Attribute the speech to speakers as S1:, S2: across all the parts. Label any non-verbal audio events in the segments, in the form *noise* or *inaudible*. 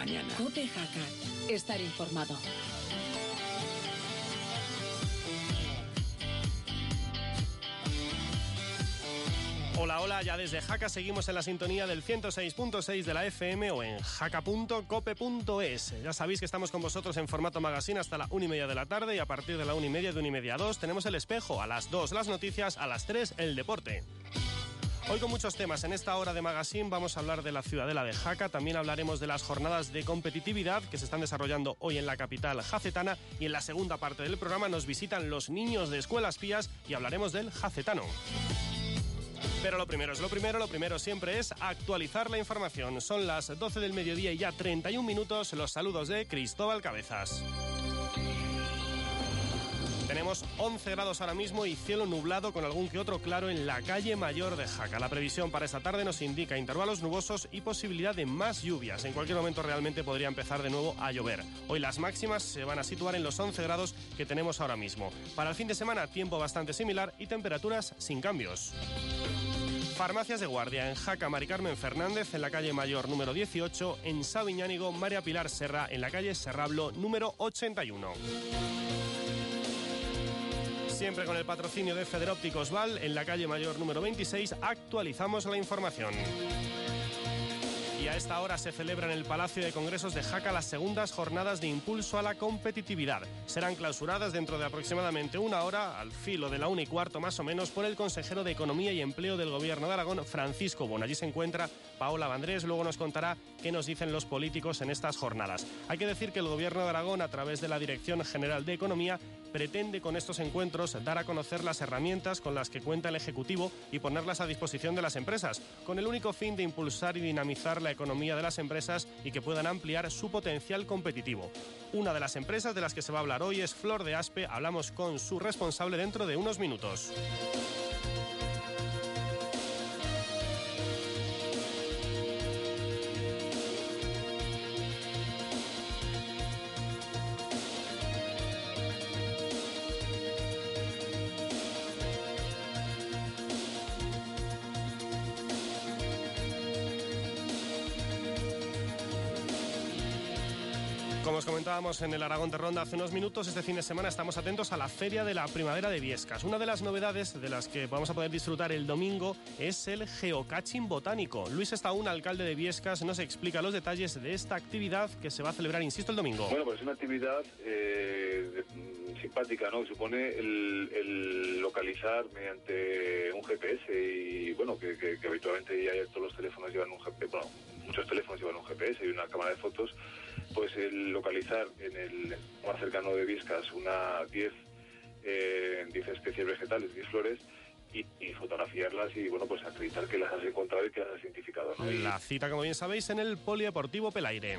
S1: mañana.
S2: Cope Jaca. Estar informado.
S3: Hola, hola, ya desde Jaca seguimos en la sintonía del 106.6 de la FM o en jaca.cope.es. Ya sabéis que estamos con vosotros en formato magazine hasta la 1 y media de la tarde y a partir de la 1 y media de 1 y media a 2 tenemos el espejo, a las 2 las noticias, a las 3 el deporte. Hoy con muchos temas. En esta hora de magazine vamos a hablar de la ciudadela de Jaca, también hablaremos de las jornadas de competitividad que se están desarrollando hoy en la capital jacetana y en la segunda parte del programa nos visitan los niños de escuelas pías y hablaremos del jacetano. Pero lo primero es lo primero, lo primero siempre es actualizar la información. Son las 12 del mediodía y ya 31 minutos. Los saludos de Cristóbal Cabezas. Tenemos 11 grados ahora mismo y cielo nublado con algún que otro claro en la calle mayor de Jaca. La previsión para esta tarde nos indica intervalos nubosos y posibilidad de más lluvias. En cualquier momento realmente podría empezar de nuevo a llover. Hoy las máximas se van a situar en los 11 grados que tenemos ahora mismo. Para el fin de semana tiempo bastante similar y temperaturas sin cambios. Farmacias de Guardia en Jaca, Mari Carmen Fernández, en la calle Mayor número 18, en Sabiñánigo, María Pilar Serra, en la calle Serrablo número 81. Siempre con el patrocinio de Federópticos Val, en la calle Mayor número 26, actualizamos la información. Y a esta hora se celebra en el Palacio de Congresos de Jaca las segundas jornadas de impulso a la competitividad. Serán clausuradas dentro de aproximadamente una hora, al filo de la una y cuarto más o menos, por el consejero de Economía y Empleo del Gobierno de Aragón, Francisco Bon. Allí se encuentra Paola Vandrés, luego nos contará qué nos dicen los políticos en estas jornadas. Hay que decir que el Gobierno de Aragón, a través de la Dirección General de Economía, pretende con estos encuentros dar a conocer las herramientas con las que cuenta el Ejecutivo y ponerlas a disposición de las empresas, con el único fin de impulsar y dinamizar la economía de las empresas y que puedan ampliar su potencial competitivo. Una de las empresas de las que se va a hablar hoy es Flor de Aspe, hablamos con su responsable dentro de unos minutos. Como os comentábamos en el Aragón de Ronda hace unos minutos, este fin de semana estamos atentos a la Feria de la Primavera de Viescas. Una de las novedades de las que vamos a poder disfrutar el domingo es el geocaching botánico. Luis Estaún, alcalde de Viescas, nos explica los detalles de esta actividad que se va a celebrar, insisto, el domingo.
S4: Bueno, pues es una actividad eh, simpática, ¿no? Supone el, el, localizar mediante un GPS y, bueno, que, que, que habitualmente ya todos los teléfonos llevan un GPS, bueno, muchos teléfonos llevan un GPS y una cámara de fotos, pues el localizar en el más cercano de Viscas una 10 eh, 10 especies vegetales, 10 flores, y, fotografiarlas y bueno pues acreditar que las has encontrado y que las has identificado.
S3: La cita, como bien sabéis, en el Polideportivo Pelaire.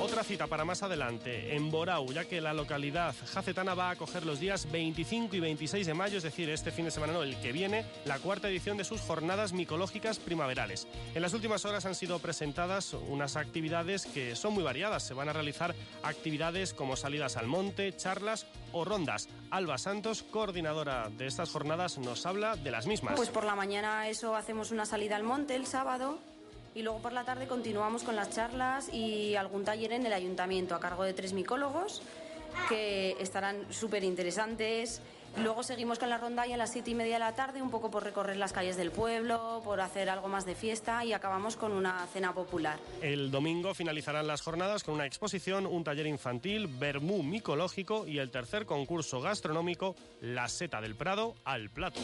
S3: Otra cita para más adelante, en Borau, ya que la localidad jacetana va a acoger los días 25 y 26 de mayo, es decir, este fin de semana no, el que viene, la cuarta edición de sus jornadas micológicas primaverales. En las últimas horas han sido presentadas unas actividades que son muy variadas. Se van a realizar actividades como salidas al monte, charlas o rondas. Alba Santos, coordinadora de estas jornadas, nos habla de las mismas.
S5: Pues por la mañana eso hacemos una salida al monte el sábado y luego por la tarde continuamos con las charlas y algún taller en el ayuntamiento a cargo de tres micólogos que estarán súper interesantes. Luego seguimos con la ronda y a las siete y media de la tarde, un poco por recorrer las calles del pueblo, por hacer algo más de fiesta y acabamos con una cena popular.
S3: El domingo finalizarán las jornadas con una exposición, un taller infantil, vermú micológico y el tercer concurso gastronómico, La Seta del Prado al Plato.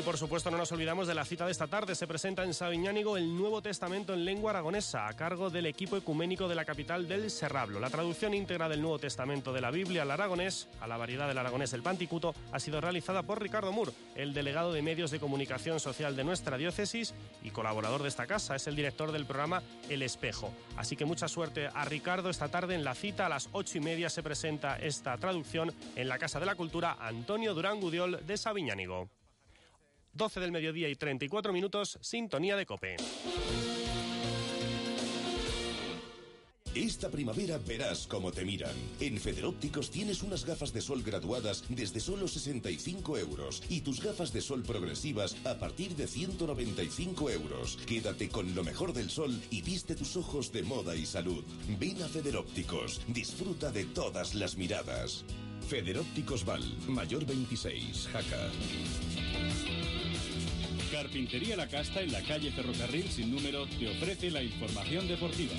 S3: Y por supuesto no nos olvidamos de la cita de esta tarde. Se presenta en Sabiñánigo el Nuevo Testamento en lengua aragonesa a cargo del equipo ecuménico de la capital del Serrablo. La traducción íntegra del Nuevo Testamento de la Biblia al aragonés, a la variedad del aragonés del Panticuto, ha sido realizada por Ricardo Mur, el delegado de medios de comunicación social de nuestra diócesis y colaborador de esta casa. Es el director del programa El Espejo. Así que mucha suerte a Ricardo esta tarde en la cita. A las ocho y media se presenta esta traducción en la Casa de la Cultura Antonio Durán Gudiol de Sabiñánigo. 12 del mediodía y 34 minutos, sintonía de cope.
S1: Esta primavera verás cómo te miran. En Federópticos tienes unas gafas de sol graduadas desde solo 65 euros y tus gafas de sol progresivas a partir de 195 euros. Quédate con lo mejor del sol y viste tus ojos de moda y salud. Ven a Federópticos, disfruta de todas las miradas. Federópticos Val, Mayor 26, Jaca.
S6: Carpintería La Casta en la calle Ferrocarril sin número te ofrece la información deportiva.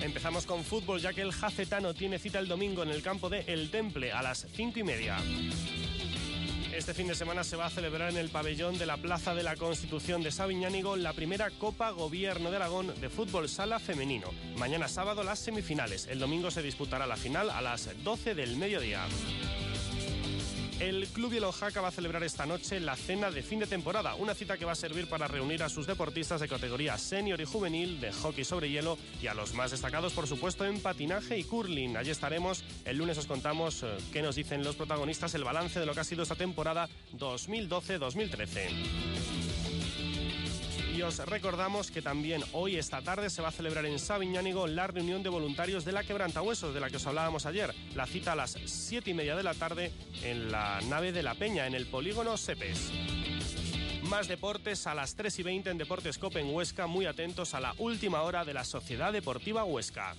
S3: Empezamos con fútbol ya que el Jacetano tiene cita el domingo en el campo de El Temple a las cinco y media. Este fin de semana se va a celebrar en el pabellón de la Plaza de la Constitución de Sabiñánigo la primera Copa Gobierno de Aragón de fútbol sala femenino. Mañana sábado las semifinales. El domingo se disputará la final a las 12 del mediodía. El Club Jaca va a celebrar esta noche la cena de fin de temporada, una cita que va a servir para reunir a sus deportistas de categoría senior y juvenil de hockey sobre hielo y a los más destacados, por supuesto, en patinaje y curling. Allí estaremos. El lunes os contamos eh, qué nos dicen los protagonistas, el balance de lo que ha sido esta temporada 2012-2013. Recordamos que también hoy, esta tarde, se va a celebrar en Sabiñánigo la reunión de voluntarios de la Quebrantahuesos, de la que os hablábamos ayer. La cita a las 7 y media de la tarde en la nave de la Peña, en el polígono Sepes. Más deportes a las 3 y 20 en Deportes Copa en Huesca, muy atentos a la última hora de la Sociedad Deportiva Huesca.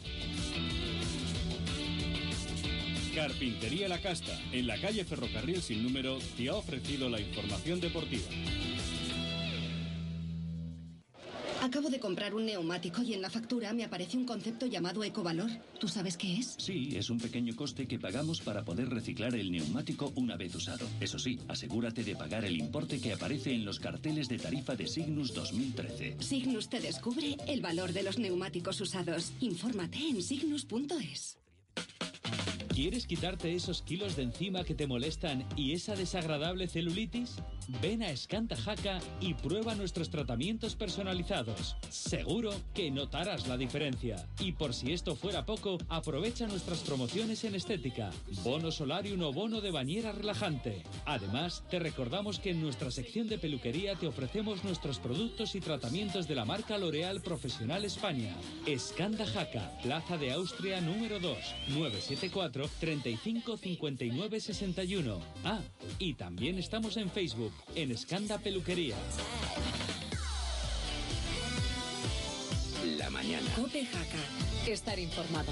S6: Carpintería La Casta, en la calle Ferrocarril sin número, te ha ofrecido la información deportiva.
S7: Acabo de comprar un neumático y en la factura me aparece un concepto llamado ecovalor. ¿Tú sabes qué es?
S8: Sí, es un pequeño coste que pagamos para poder reciclar el neumático una vez usado. Eso sí, asegúrate de pagar el importe que aparece en los carteles de tarifa de Signus 2013.
S7: Signus te descubre el valor de los neumáticos usados. Infórmate en signus.es.
S9: ¿Quieres quitarte esos kilos de encima que te molestan y esa desagradable celulitis? Ven a Escanta Jaca y prueba nuestros tratamientos personalizados. Seguro que notarás la diferencia. Y por si esto fuera poco, aprovecha nuestras promociones en estética. Bono solarium o bono de bañera relajante. Además, te recordamos que en nuestra sección de peluquería te ofrecemos nuestros productos y tratamientos de la marca L'Oreal Profesional España. Escanda Jaca, Plaza de Austria número 2, 974 35 59 61. Ah, y también estamos en Facebook, en Escanda Peluquería.
S2: La mañana. Cope Jaca. Estar informado.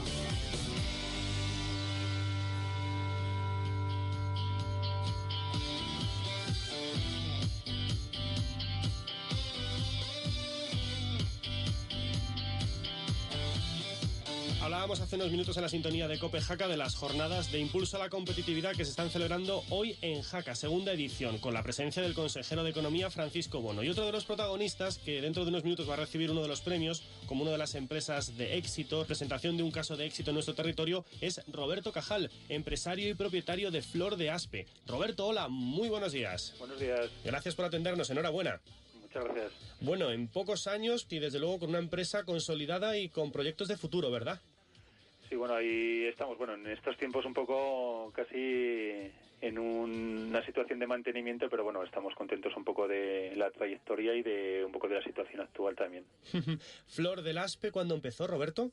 S3: Hablábamos hace unos minutos en la sintonía de Cope Jaca de las jornadas de impulso a la competitividad que se están celebrando hoy en Jaca, segunda edición, con la presencia del consejero de Economía Francisco Bono. Y otro de los protagonistas, que dentro de unos minutos va a recibir uno de los premios como una de las empresas de éxito, presentación de un caso de éxito en nuestro territorio, es Roberto Cajal, empresario y propietario de Flor de Aspe. Roberto, hola, muy buenos días.
S10: Buenos días.
S3: Gracias por atendernos, enhorabuena.
S10: Muchas gracias.
S3: Bueno, en pocos años y desde luego con una empresa consolidada y con proyectos de futuro, ¿verdad?
S10: Sí, bueno, ahí estamos. Bueno, en estos tiempos un poco casi en una situación de mantenimiento, pero bueno, estamos contentos un poco de la trayectoria y de un poco de la situación actual también. *laughs*
S3: Flor del Aspe, ¿cuándo empezó, Roberto?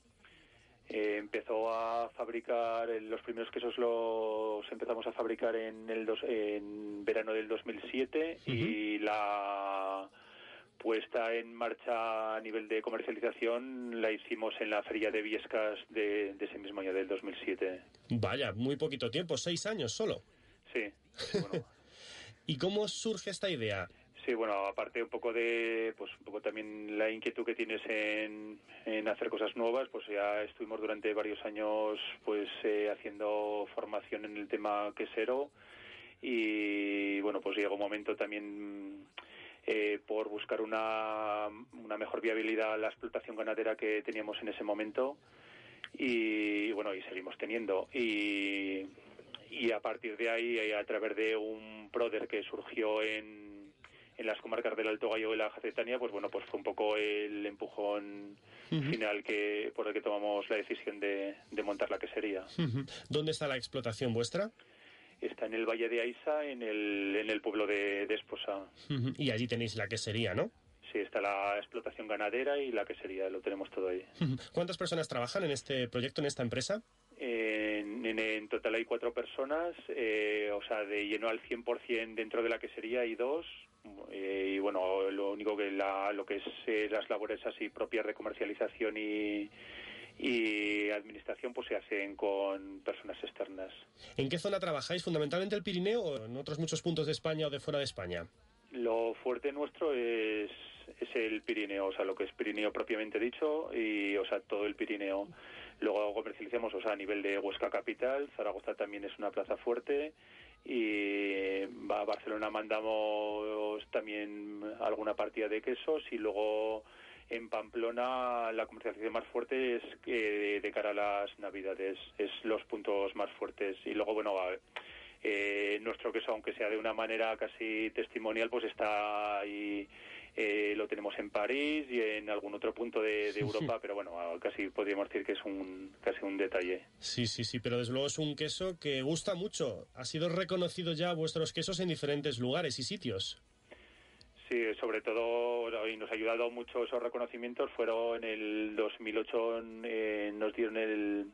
S10: Eh, empezó a fabricar, los primeros quesos los empezamos a fabricar en, el dos, en verano del 2007 y la puesta en marcha a nivel de comercialización la hicimos en la feria de Viescas de, ese mismo año, del 2007.
S3: Vaya, muy poquito tiempo, seis años solo.
S10: Sí. *laughs*
S3: ¿Y cómo surge esta idea?
S10: Sí, bueno, aparte un poco de, pues un poco también la inquietud que tienes en, en hacer cosas nuevas, pues ya estuvimos durante varios años pues eh, haciendo formación en el tema quesero y bueno, pues llegó un momento también eh, por buscar una, una mejor viabilidad a la explotación ganadera que teníamos en ese momento y bueno, y seguimos teniendo. Y, y a partir de ahí, a través de un PRODER que surgió en, en las comarcas del Alto Gallo y la Jacetania, pues bueno, pues fue un poco el empujón final que por el que tomamos la decisión de, de montar la quesería.
S3: ¿Dónde está la explotación vuestra?
S10: Está en el Valle de Aiza, en el, en el pueblo de, Esposa.
S3: Y allí tenéis la quesería, ¿no?
S10: Sí, está la explotación ganadera y la quesería, lo tenemos todo ahí.
S3: ¿Cuántas personas trabajan en este proyecto, en esta empresa?
S10: En, en, en total hay cuatro personas, eh, o sea, de lleno al 100% dentro de la quesería hay dos, eh, y bueno, lo único que la, lo que es eh, las labores así propias de comercialización y, y administración pues se hacen con personas externas.
S3: ¿En qué zona trabajáis? ¿Fundamentalmente el Pirineo o en otros muchos puntos de España o de fuera de España?
S10: Lo fuerte nuestro es, es el Pirineo, o sea, lo que es Pirineo propiamente dicho y, o sea, todo el Pirineo. Luego comercializamos, o sea, a nivel de Huesca Capital, Zaragoza también es una plaza fuerte y a Barcelona mandamos también alguna partida de quesos y luego en Pamplona la comercialización más fuerte es que de cara a las navidades es los puntos más fuertes y luego bueno eh, nuestro queso aunque sea de una manera casi testimonial pues está ahí eh, lo tenemos en París y en algún otro punto de, de Europa, pero bueno, casi podríamos decir que es un casi un detalle.
S3: Sí, sí, sí, pero desde luego es un queso que gusta mucho. Ha sido reconocido ya vuestros quesos en diferentes lugares y sitios.
S10: Sí, sobre todo, y nos ha ayudado mucho esos reconocimientos. Fueron en el 2008, eh, nos dieron el,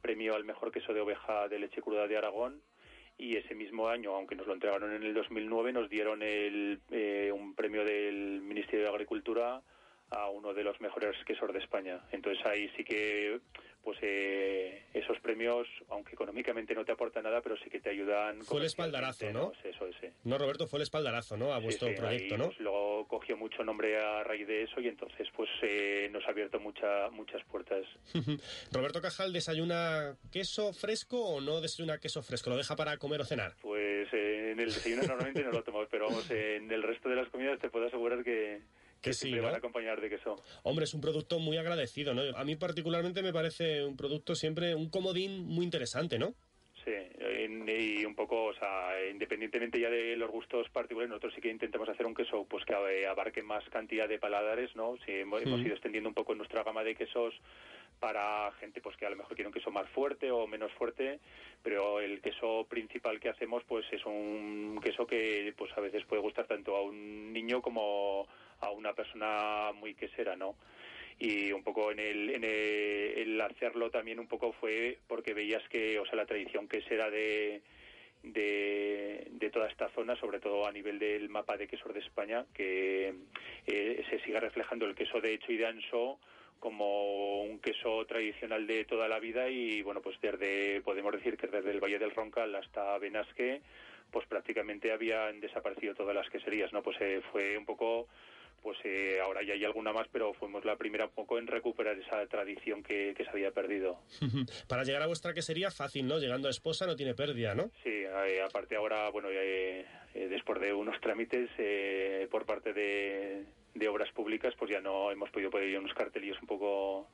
S10: premio al mejor queso de oveja de leche cruda de Aragón y ese mismo año, aunque nos lo entregaron en el 2009, nos dieron el, eh, un premio del Ministerio de Agricultura a uno de los mejores quesos de España. Entonces ahí sí que pues eh, esos premios, aunque económicamente no te aportan nada, pero sí que te ayudan.
S3: Fue el espaldarazo, ¿no?
S10: Eso, ese.
S3: No, Roberto, fue el espaldarazo, ¿no? A vuestro
S10: sí, sí,
S3: proyecto,
S10: ahí,
S3: ¿no?
S10: Pues, luego cogió mucho nombre a raíz de eso y entonces pues eh, nos ha abierto mucha, muchas puertas. *laughs*
S3: Roberto Cajal, ¿desayuna queso fresco o no desayuna queso fresco? ¿Lo deja para comer o cenar?
S10: Pues eh, en el desayuno normalmente no lo tomamos, pero vamos, en el resto de las comidas te puedo asegurar que,
S3: que sí, ¿no?
S10: van a acompañar de queso.
S3: Hombre, es un producto muy agradecido, ¿no? A mí particularmente me parece un producto siempre, un comodín muy interesante, ¿no?
S10: Sí, y un poco, o sea, independientemente ya de los gustos particulares, nosotros sí que intentamos hacer un queso pues que eh, abarque más cantidad de paladares, ¿no? Sí, hemos, hemos
S3: Mm.
S10: ido extendiendo un poco nuestra gama de quesos para gente pues que a lo mejor quiere un queso más fuerte o menos fuerte, pero el queso principal que hacemos pues es un queso que pues a veces puede gustar tanto a un niño como a una persona muy quesera, ¿no? y un poco en el, en el, hacerlo también un poco fue porque veías que, o sea, la tradición que era de, de, de toda esta zona, sobre todo a nivel del mapa de quesos de España, que eh, se siga reflejando el queso de hecho y de anso como un queso tradicional de toda la vida y bueno pues desde podemos decir que desde el Valle del Roncal hasta Benasque pues prácticamente habían desaparecido todas las queserías no pues eh, fue un poco pues eh, ahora ya hay alguna más, pero fuimos la primera un poco en recuperar esa tradición que, que se había perdido.
S3: Para llegar a vuestra quesería, fácil, ¿no? Llegando a Esposa no tiene pérdida, ¿no?
S10: Sí, eh, aparte ahora, bueno, eh, eh, después de unos trámites eh, por parte de, de obras públicas, pues ya no hemos podido poner unos cartelillos un poco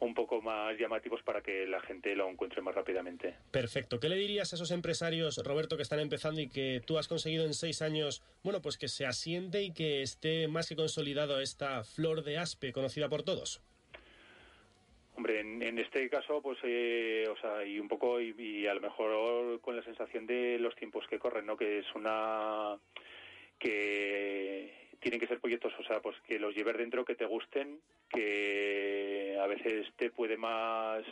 S10: un poco más llamativos para que la gente lo encuentre más rápidamente.
S3: Perfecto. ¿Qué le dirías a esos empresarios, Roberto, que están empezando y que tú has conseguido en seis años, bueno, pues que se asiente y que esté más que consolidado esta flor de aspe conocida por todos?
S10: Hombre, en, en este caso, pues, eh, o sea, y un poco, y, y a lo mejor con la sensación de los tiempos que corren, ¿no? Que es una. que tienen que ser proyectos, o sea, pues que los lleves dentro, que te gusten, que a veces te puede más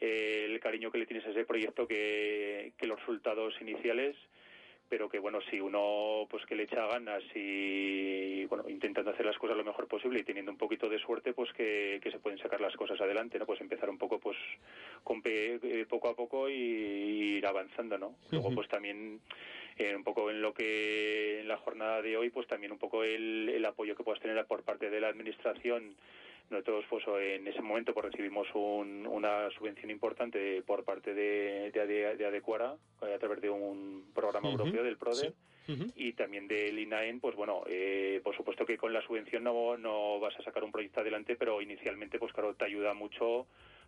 S10: eh, el cariño que le tienes a ese proyecto que, que los resultados iniciales pero que bueno si uno pues que le echa ganas y bueno intentando hacer las cosas lo mejor posible y teniendo un poquito de suerte pues que, que se pueden sacar las cosas adelante no pues empezar un poco pues con pe- eh, poco a poco y, y ir avanzando no luego pues también eh, un poco en lo que en la jornada de hoy pues también un poco el, el apoyo que puedas tener por parte de la administración nosotros pues en ese momento pues recibimos un- una subvención importante por parte de, de, de Adecuara eh, a través de un programa
S3: Ujú,
S10: europeo del PRODE.
S3: Sí.
S10: Y también del INAEN, pues bueno, eh, por supuesto que con la subvención no, no vas a sacar un proyecto adelante, pero inicialmente, pues claro, te ayuda mucho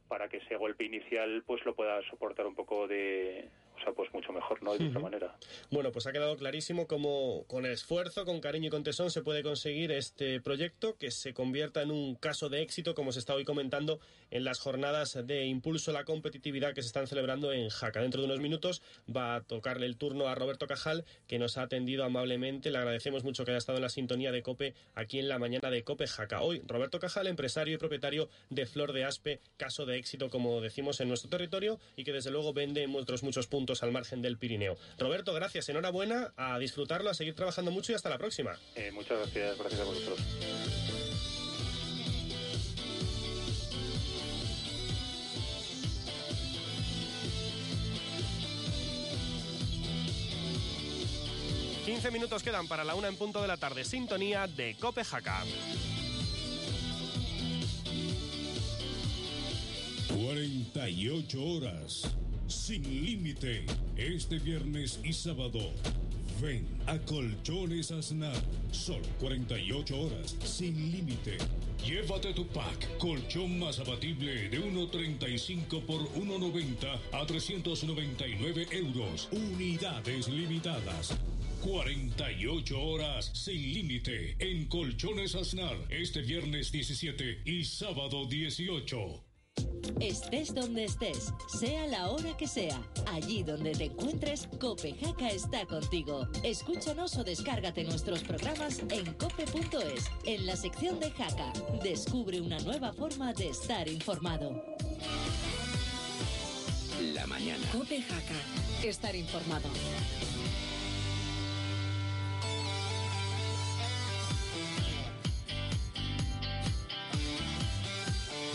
S10: para que ese golpe inicial pues lo puedas soportar un poco de o sea, pues mucho mejor, ¿no? De esta manera.
S3: Bueno, pues ha quedado clarísimo cómo con esfuerzo, con cariño y con tesón se puede conseguir este proyecto que se convierta en un caso de éxito, como se está hoy comentando en las jornadas de impulso a la competitividad que se están celebrando en Jaca. Dentro de unos minutos va a tocarle el turno a Roberto Cajal, que nos ha atendido amablemente. Le agradecemos mucho que haya estado en la sintonía de COPE aquí en la mañana de COPE Jaca. Hoy, Roberto Cajal, empresario y propietario de Flor de Aspe, caso de éxito, como decimos, en nuestro territorio y que desde luego vende en muchos puntos al margen del Pirineo. Roberto, gracias, enhorabuena, a disfrutarlo, a seguir trabajando mucho y hasta la próxima.
S10: Eh, muchas gracias, gracias a vosotros.
S3: 15 minutos quedan para la una en punto de la tarde. Sintonía de Copejaca.
S11: 48 horas. Sin límite. Este viernes y sábado. Ven a Colchones Aznar. Solo 48 horas. Sin límite. Llévate tu pack. Colchón más abatible de 1.35 por 1.90 a 399 euros. Unidades limitadas. 48 horas sin límite en Colchones Aznar este viernes 17 y sábado 18.
S12: Estés donde estés, sea la hora que sea, allí donde te encuentres, Copejaca está contigo. Escúchanos o descárgate nuestros programas en cope.es, en la sección de Jaca. Descubre una nueva forma de estar informado.
S2: La mañana. Copejaca, estar informado.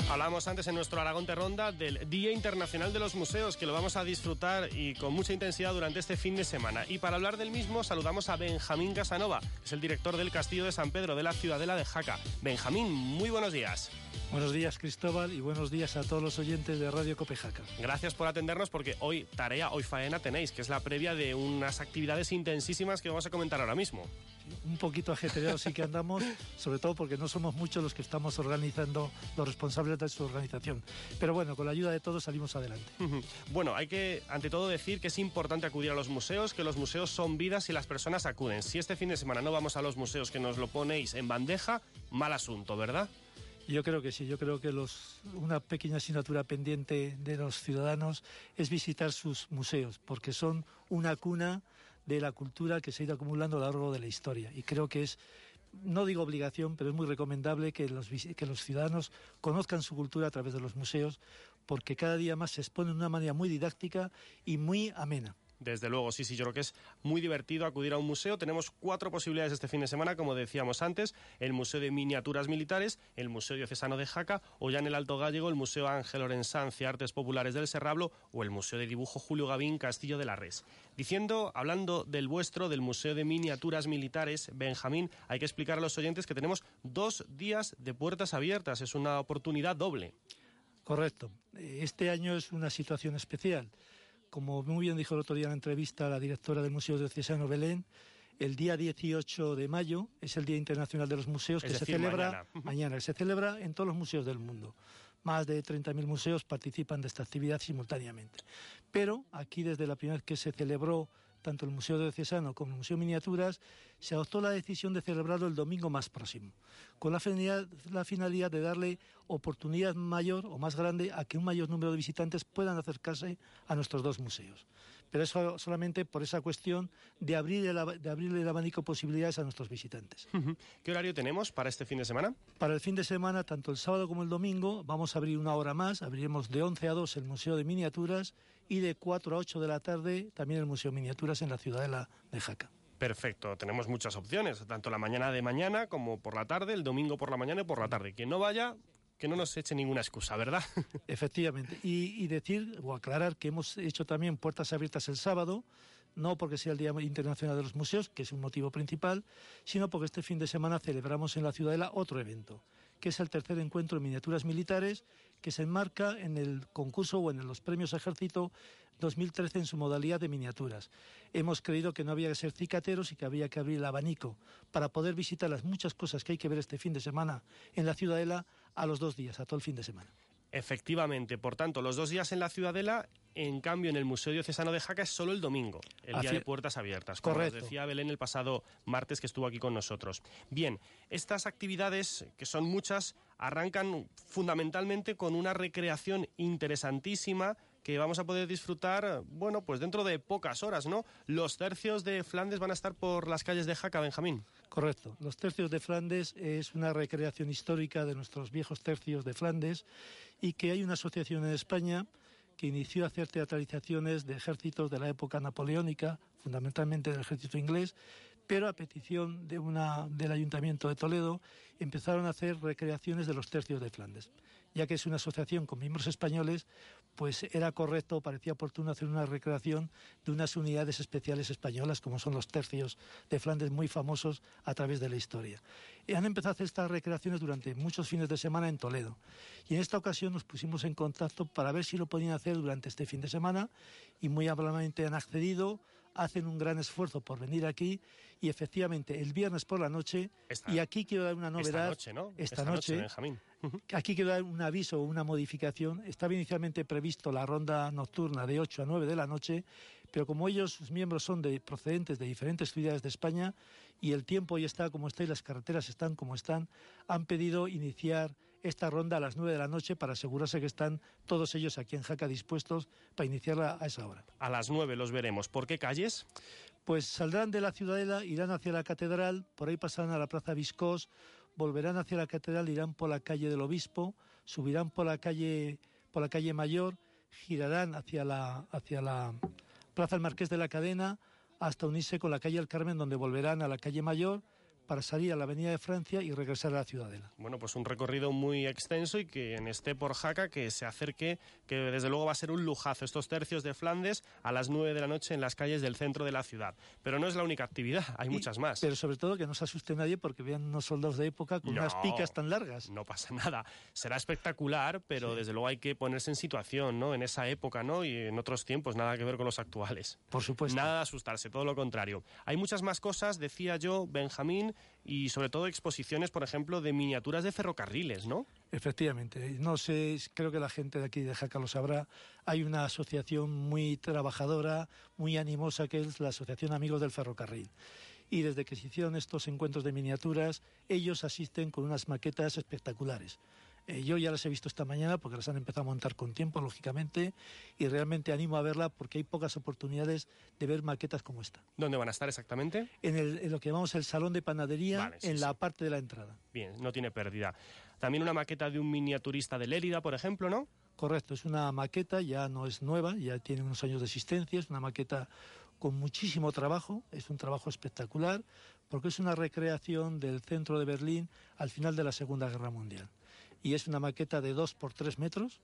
S3: Hablamos antes en nuestro Aragón de Ronda del Día Internacional de los Museos, que lo vamos a disfrutar y con mucha intensidad durante este fin de semana. Y para hablar del mismo, saludamos a Benjamín Casanova, que es el director del Castillo de San Pedro de la Ciudadela de Jaca. Benjamín, muy buenos días.
S13: Buenos días, Cristóbal, y buenos días a todos los oyentes de Radio Copejaca.
S3: Gracias por atendernos porque hoy tarea, hoy faena tenéis, que es la previa de unas actividades intensísimas que vamos a comentar ahora mismo
S13: un poquito ajetreados sí que andamos, *laughs* sobre todo porque no somos muchos los que estamos organizando, los responsables de su organización. Pero bueno, con la ayuda de todos salimos adelante.
S3: Bueno, hay que, ante todo, decir que es importante acudir a los museos, que los museos son vidas y las personas acuden. Si este fin de semana no vamos a los museos que nos lo ponéis en bandeja, mal asunto, ¿verdad?
S13: Yo creo que sí, yo creo que los, una pequeña asignatura pendiente de los ciudadanos es visitar sus museos, porque son una cuna de la cultura que se ha ido acumulando a lo largo de la historia. Y creo que es, no digo obligación, pero es muy recomendable que los, que los ciudadanos conozcan su cultura a través de los museos, porque cada día más se expone de una manera muy didáctica y muy amena.
S3: Desde luego, sí, sí, yo creo que es muy divertido acudir a un museo. Tenemos cuatro posibilidades este fin de semana, como decíamos antes, el Museo de Miniaturas Militares, el Museo Diocesano de Jaca, o ya en el Alto Gallego, el Museo Ángel Orensanz Artes Populares del Serrablo, o el Museo de Dibujo Julio Gavín Castillo de la Res. Diciendo, hablando del vuestro, del Museo de Miniaturas Militares, Benjamín, hay que explicar a los oyentes que tenemos dos días de puertas abiertas. Es una oportunidad doble.
S13: Correcto. Este año es una situación especial como muy bien dijo el otro día en la entrevista la directora del Museo Diocesano Belén, el día 18 de mayo es el Día Internacional de los Museos que se celebra mañana. *laughs* mañana, se celebra en todos los museos del mundo. Más de 30.000 museos participan de esta actividad simultáneamente. Pero aquí desde la primera vez que se celebró tanto el Museo de Cesano como el Museo Miniaturas, se adoptó la decisión de celebrarlo el domingo más próximo, con la finalidad, la finalidad de darle oportunidad mayor o más grande a que un mayor número de visitantes puedan acercarse a nuestros dos museos pero eso solamente por esa cuestión de abrir el, de abrir el abanico de posibilidades a nuestros visitantes.
S3: ¿Qué horario tenemos para este fin de semana?
S13: Para el fin de semana, tanto el sábado como el domingo, vamos a abrir una hora más. Abriremos de 11 a 2 el Museo de Miniaturas y de 4 a 8 de la tarde también el Museo de Miniaturas en la ciudadela de Jaca.
S3: Perfecto, tenemos muchas opciones, tanto la mañana de mañana como por la tarde, el domingo por la mañana y por la tarde. Quien no vaya, que no nos eche ninguna excusa, ¿verdad? *laughs*
S13: Efectivamente. Y, decir o aclarar que hemos hecho también puertas abiertas el sábado, no porque sea el Día Internacional de los Museos, que es un motivo principal, sino porque este fin de semana celebramos en la Ciudadela otro evento, que es el tercer encuentro de miniaturas militares, que se enmarca en el concurso o en los premios Ejército 2013 en su modalidad de miniaturas. Hemos creído que no había que ser cicateros y que había que abrir el abanico para poder visitar las muchas cosas que hay que ver este fin de semana en la Ciudadela a los dos días, a todo el fin de semana.
S3: Efectivamente, por tanto, los dos días en la Ciudadela En cambio, en el Museo Diocesano de Jaca es solo el domingo, el día de puertas abiertas, como nos decía Belén el pasado martes que estuvo aquí con nosotros. Bien, estas actividades, que son muchas, arrancan fundamentalmente con una recreación interesantísima que vamos a poder disfrutar, bueno, pues dentro de pocas horas, ¿no? Los tercios de Flandes van a estar por las calles de Jaca, Benjamín.
S13: Correcto. Los tercios de Flandes es una recreación histórica de nuestros viejos tercios de Flandes y que hay una asociación en España que inició a hacer teatralizaciones de ejércitos de la época napoleónica, fundamentalmente del ejército inglés, pero a petición del Ayuntamiento de Toledo empezaron a hacer recreaciones de los tercios de Flandes. Ya que es una asociación con miembros españoles, pues era correcto, parecía oportuno hacer una recreación de unas unidades especiales españolas, como son los tercios de Flandes, muy famosos a través de la historia. Y han empezado a hacer estas recreaciones durante muchos fines de semana en Toledo. Y en esta ocasión nos pusimos en contacto para ver si lo podían hacer durante este fin de semana y muy amablemente han accedido hacen un gran esfuerzo por venir aquí y efectivamente el viernes por la noche, y aquí quiero dar una novedad.
S3: Esta noche, ¿no?
S13: Esta, noche,
S3: Benjamín.
S13: Aquí quiero dar un aviso o una modificación. Estaba inicialmente previsto la ronda nocturna de 8 a 9 de la noche, pero como ellos, sus miembros, son de, procedentes de diferentes ciudades de España y el tiempo ya está como está y las carreteras están como están, han pedido iniciar esta ronda a las 9 de la noche para asegurarse que están todos ellos aquí en Jaca dispuestos para iniciarla a esa hora.
S3: A las 9 los veremos. ¿Por qué calles?
S13: Pues saldrán de la ciudadela, irán hacia la catedral, por ahí pasarán a la Plaza Viscós, volverán hacia la catedral, irán por la calle del Obispo, subirán por la calle, por la calle Mayor, girarán hacia la, hacia la Plaza del Marqués de la Cadena hasta unirse con la calle El Carmen, donde volverán a la calle Mayor para salir a la Avenida de Francia y regresar a la Ciudadela.
S3: Bueno, pues un recorrido muy extenso y que en esté por Jaca, que se acerque, que desde luego va a ser un lujazo estos tercios de Flandes a las 9 de la noche en las calles del centro de la ciudad. Pero no es la única actividad, hay muchas más.
S13: Pero sobre todo que no se asuste nadie porque vean unos soldados de época con unas picas tan largas.
S3: No pasa nada. Será espectacular, pero desde luego hay que ponerse en situación, ¿no? En esa época, ¿no? Y en otros tiempos, nada que ver con los actuales.
S13: Por supuesto.
S3: Nada de asustarse, todo lo contrario. Hay muchas más cosas, decía yo, Benjamín, y sobre todo exposiciones, por ejemplo, de miniaturas de ferrocarriles, ¿no?
S13: Efectivamente. No sé, creo que la gente de aquí de Jaca lo sabrá. Hay una asociación muy trabajadora, muy animosa, que es la Asociación Amigos del Ferrocarril. Y desde que se hicieron estos encuentros de miniaturas, ellos asisten con unas maquetas espectaculares. Eh, yo ya las he visto esta mañana porque las han empezado a montar con tiempo, lógicamente, y realmente animo a verla porque hay pocas oportunidades de ver maquetas como esta.
S3: ¿Dónde van a estar exactamente?
S13: En, lo que llamamos el salón de panadería, en la parte de la entrada.
S3: Bien, no tiene pérdida. También una maqueta de un miniaturista de Lérida, por ejemplo, ¿no?
S13: Correcto, es una maqueta, ya no es nueva, ya tiene unos años de existencia, es una maqueta con muchísimo trabajo, es un trabajo espectacular, porque es una recreación del centro de Berlín al final de la Segunda Guerra Mundial y es una maqueta de 2 por 3 metros.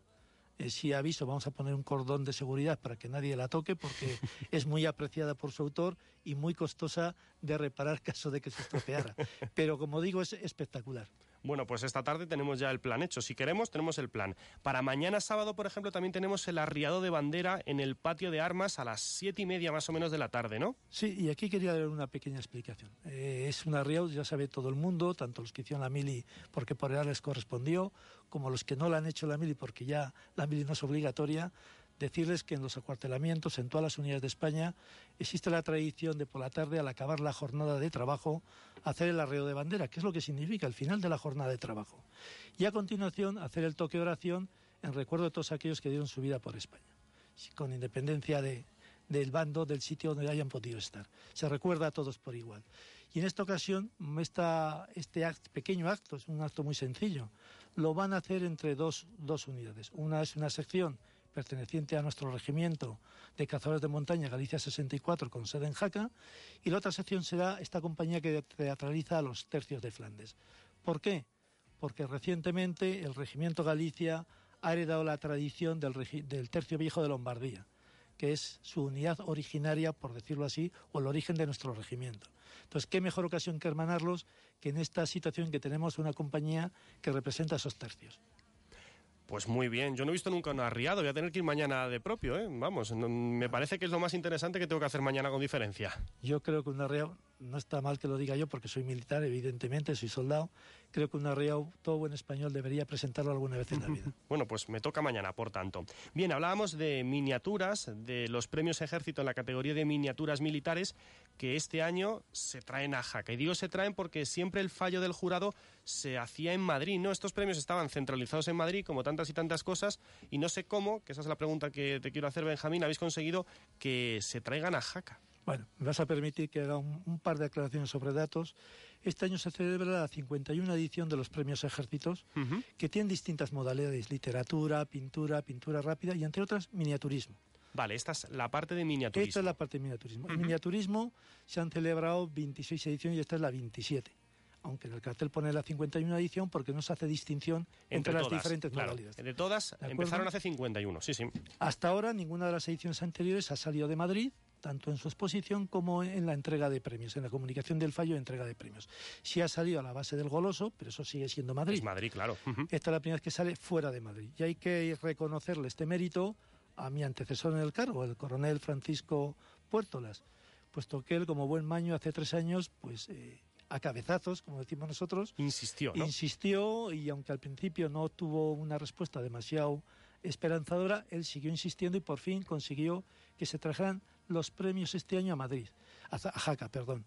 S13: Eh, si aviso, vamos a poner un cordón de seguridad para que nadie la toque porque *laughs* es muy apreciada por su autor y muy costosa de reparar caso de que se estropeara. Pero como digo, es espectacular.
S3: Bueno, pues esta tarde tenemos ya el plan hecho. Si queremos, tenemos el plan. Para mañana sábado, por ejemplo, también tenemos el arriado de bandera en el patio de armas a las siete y media más o menos de la tarde, ¿no?
S13: Sí, y aquí quería dar una pequeña explicación. Eh, es un arriado, ya sabe todo el mundo, tanto los que hicieron la mili porque por edad les correspondió, como los que no la han hecho la mili porque ya la mili no es obligatoria decirles que en los acuartelamientos, en todas las unidades de España, existe la tradición de por la tarde, al acabar la jornada de trabajo, hacer el arreo de bandera, que es lo que significa el final de la jornada de trabajo. Y a continuación, hacer el toque de oración en recuerdo de todos aquellos que dieron su vida por España, con independencia del bando, del sitio donde hayan podido estar. Se recuerda a todos por igual. Y en esta ocasión, este pequeño acto, es un acto muy sencillo, lo van a hacer entre dos, dos unidades. Una es una sección perteneciente a nuestro regimiento de cazadores de montaña Galicia 64 con sede en Jaca y la otra sección será esta compañía que teatraliza a los tercios de Flandes. ¿Por qué? Porque recientemente el regimiento Galicia ha heredado la tradición del, del tercio viejo de Lombardía que es su unidad originaria, por decirlo así, o el origen de nuestro regimiento. Entonces, qué mejor ocasión que hermanarlos que en esta situación que tenemos una compañía que representa esos tercios.
S3: Pues muy bien, yo no he visto nunca un arriado, voy a tener que ir mañana de propio, ¿eh? Vamos, me parece que es lo más interesante que tengo que hacer mañana con diferencia.
S13: Yo creo que un arriado no está mal que lo diga yo porque soy militar, evidentemente, soy soldado. Creo que un arreado todo buen español debería presentarlo alguna vez en la vida. *laughs*
S3: bueno, pues me toca mañana, por tanto. Bien, hablábamos de miniaturas, de los premios ejército en la categoría de miniaturas militares que este año se traen a Jaca. Y digo se traen porque siempre el fallo del jurado se hacía en Madrid, ¿no? Estos premios estaban centralizados en Madrid, como tantas y tantas cosas, y no sé cómo, que esa es la pregunta que te quiero hacer, Benjamín, habéis conseguido que se traigan a Jaca.
S13: Bueno, me vas a permitir que haga un, par de aclaraciones sobre datos. Este año se celebra la 51 edición de los premios ejércitos, que tienen distintas modalidades, literatura, pintura, pintura rápida y, entre otras, miniaturismo.
S3: Vale, esta es la parte de miniaturismo.
S13: Esta es la parte de miniaturismo. En miniaturismo se han celebrado 26 ediciones y esta es la 27 aunque en el cartel pone la 51 edición porque no se hace distinción entre, las diferentes modalidades.
S3: De todas empezaron hace 51, sí, sí.
S13: Hasta ahora ninguna de las ediciones anteriores ha salido de Madrid, tanto en su exposición como en la entrega de premios, en la comunicación del fallo de entrega de premios. Sí ha salido a la base del goloso, pero eso sigue siendo Madrid.
S3: Es Madrid, claro.
S13: Esta es la primera vez que sale fuera de Madrid. Y hay que reconocerle este mérito a mi antecesor en el cargo, el coronel Francisco Puertolas, puesto que él, como buen maño, hace tres años, pues... Eh, a cabezazos, como decimos nosotros.
S3: Insistió,
S13: Insistió y aunque al principio no tuvo una respuesta demasiado esperanzadora, él siguió insistiendo y por fin consiguió que se trajeran los premios este año a Madrid, a, Jaca, perdón.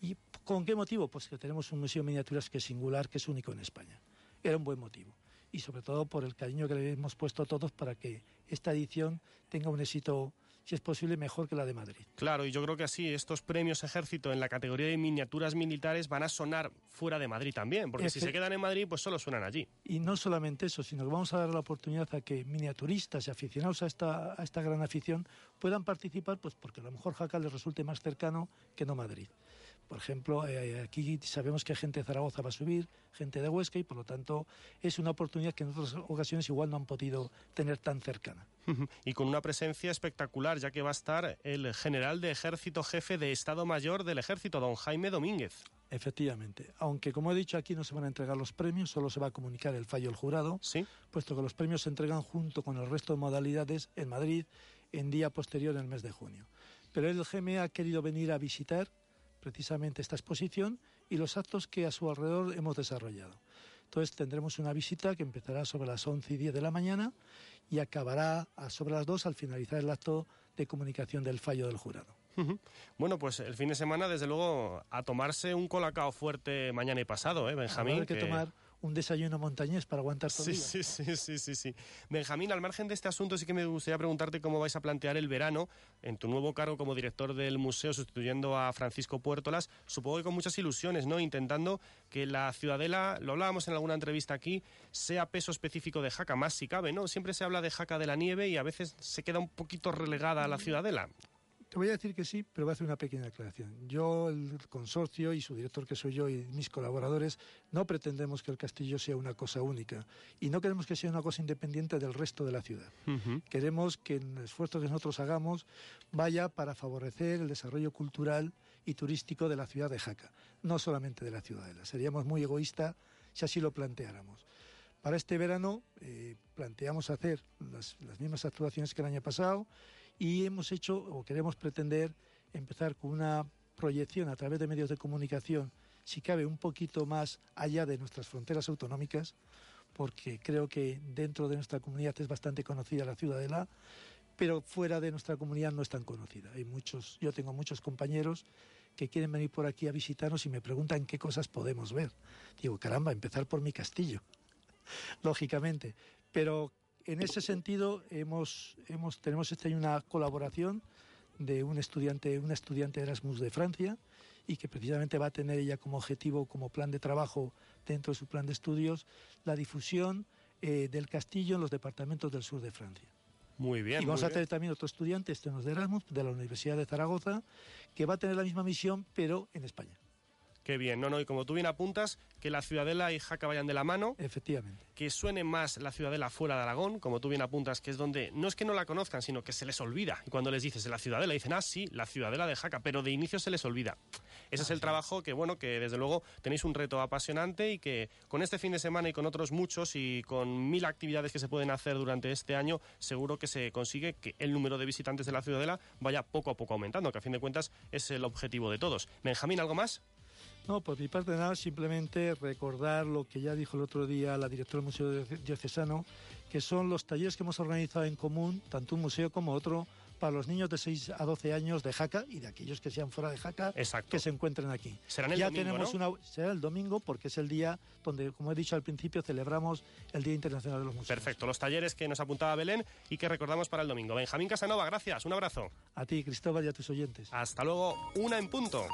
S13: ¿Y con qué motivo? Pues que tenemos un museo de miniaturas que es singular, que es único en España. Era un buen motivo. Y sobre todo por el cariño que le hemos puesto a todos para que esta edición tenga un éxito si es posible, mejor que la de Madrid.
S3: Claro, y yo creo que así estos premios ejército en la categoría de miniaturas militares van a sonar fuera de Madrid también, porque si se quedan en Madrid, pues solo suenan allí.
S13: Y no solamente eso, sino que vamos a dar la oportunidad a que miniaturistas y aficionados a esta, a esta gran afición puedan participar, pues porque a lo mejor Jaca les resulte más cercano que no Madrid. Por ejemplo, eh, aquí sabemos que gente de Zaragoza va a subir, gente de Huesca, y por lo tanto es una oportunidad que en otras ocasiones igual no han podido tener tan cercana. *laughs*
S3: y con una presencia espectacular, ya que va a estar el general de ejército jefe de Estado Mayor del Ejército, don Jaime Domínguez.
S13: Efectivamente, aunque como he dicho aquí no se van a entregar los premios, solo se va a comunicar el fallo del jurado,
S3: ¿Sí?
S13: puesto que los premios se entregan junto con el resto de modalidades en Madrid en día posterior en el mes de junio. Pero el GME ha querido venir a visitar precisamente esta exposición y los actos que a su alrededor hemos desarrollado. Entonces tendremos una visita que empezará sobre las 11 y 10 de la mañana y acabará a sobre las 2 al finalizar el acto de comunicación del fallo del jurado.
S3: Bueno, pues el fin de semana, desde luego, a tomarse un colacao fuerte mañana y pasado, ¿eh, Benjamín?
S13: Que, tomar un desayuno montañés para aguantar todo
S3: sí, sí, sí, sí, sí, sí. Benjamín, al margen de este asunto, sí que me gustaría preguntarte cómo vais a plantear el verano en tu nuevo cargo como director del museo, sustituyendo a Francisco Puertolas. Supongo que con muchas ilusiones, ¿no? Intentando que la ciudadela, lo hablábamos en alguna entrevista aquí, sea peso específico de Jaca, más si cabe, ¿no? Siempre se habla de Jaca de la Nieve y a veces se queda un poquito relegada a la ciudadela.
S13: Te voy a decir que sí, pero voy a hacer una pequeña aclaración. Yo, el consorcio y su director que soy yo y mis colaboradores, no pretendemos que el castillo sea una cosa única y no queremos que sea una cosa independiente del resto de la ciudad. Queremos que el esfuerzo que nosotros hagamos vaya para favorecer el desarrollo cultural y turístico de la ciudad de Jaca, no solamente de la ciudadela. Seríamos muy egoístas si así lo planteáramos. Para este verano eh, planteamos hacer las mismas actuaciones que el año pasado y hemos hecho o queremos pretender empezar con una proyección a través de medios de comunicación, si cabe un poquito más allá de nuestras fronteras autonómicas, porque creo que dentro de nuestra comunidad es bastante conocida la ciudadela, pero fuera de nuestra comunidad no es tan conocida. Hay muchos, yo tengo muchos compañeros que quieren venir por aquí a visitarnos y me preguntan qué cosas podemos ver. Digo, caramba, empezar por mi castillo, *laughs* lógicamente. Pero en ese sentido, hemos, hemos, tenemos este año una colaboración de un estudiante, una estudiante de Erasmus de Francia y que precisamente va a tener ella como objetivo, como plan de trabajo dentro de su plan de estudios, la difusión eh, del castillo en los departamentos del sur de Francia.
S3: Muy bien.
S13: Y vamos a tener también otro estudiante, este de Erasmus, de la Universidad de Zaragoza, que va a tener la misma misión, pero en España.
S3: Qué bien, no, no, y como tú bien apuntas, que la Ciudadela y Jaca vayan de la mano.
S13: Efectivamente.
S3: Que suene más la Ciudadela fuera de Aragón, como tú bien apuntas, que es donde no es que no la conozcan, sino que se les olvida. Y cuando les dices la Ciudadela, dicen, ah, sí, la Ciudadela de Jaca, pero de inicio se les olvida. Ese es el trabajo que, bueno, que desde luego tenéis un reto apasionante y que con este fin de semana y con otros muchos y con mil actividades que se pueden hacer durante este año, seguro que se consigue que el número de visitantes de la Ciudadela vaya poco a poco aumentando, que a fin de cuentas es el objetivo de todos. Benjamín, ¿algo más?
S13: No, por mi parte nada, simplemente recordar lo que ya dijo el otro día la directora del Museo Diocesano, que son los talleres que hemos organizado en común, tanto un museo como otro, para los niños de 6 a 12 años de Jaca y de aquellos que sean fuera de Jaca que se encuentren aquí.
S3: Será el
S13: ya
S3: domingo,
S13: tenemos
S3: ¿no?
S13: una será el domingo porque es el día donde, como he dicho al principio, celebramos el Día Internacional de los Museos.
S3: Perfecto, los talleres que nos apuntaba Belén y que recordamos para el domingo. Benjamín Casanova, gracias, un abrazo.
S13: A ti, Cristóbal, y a tus oyentes.
S3: Hasta luego, una en punto.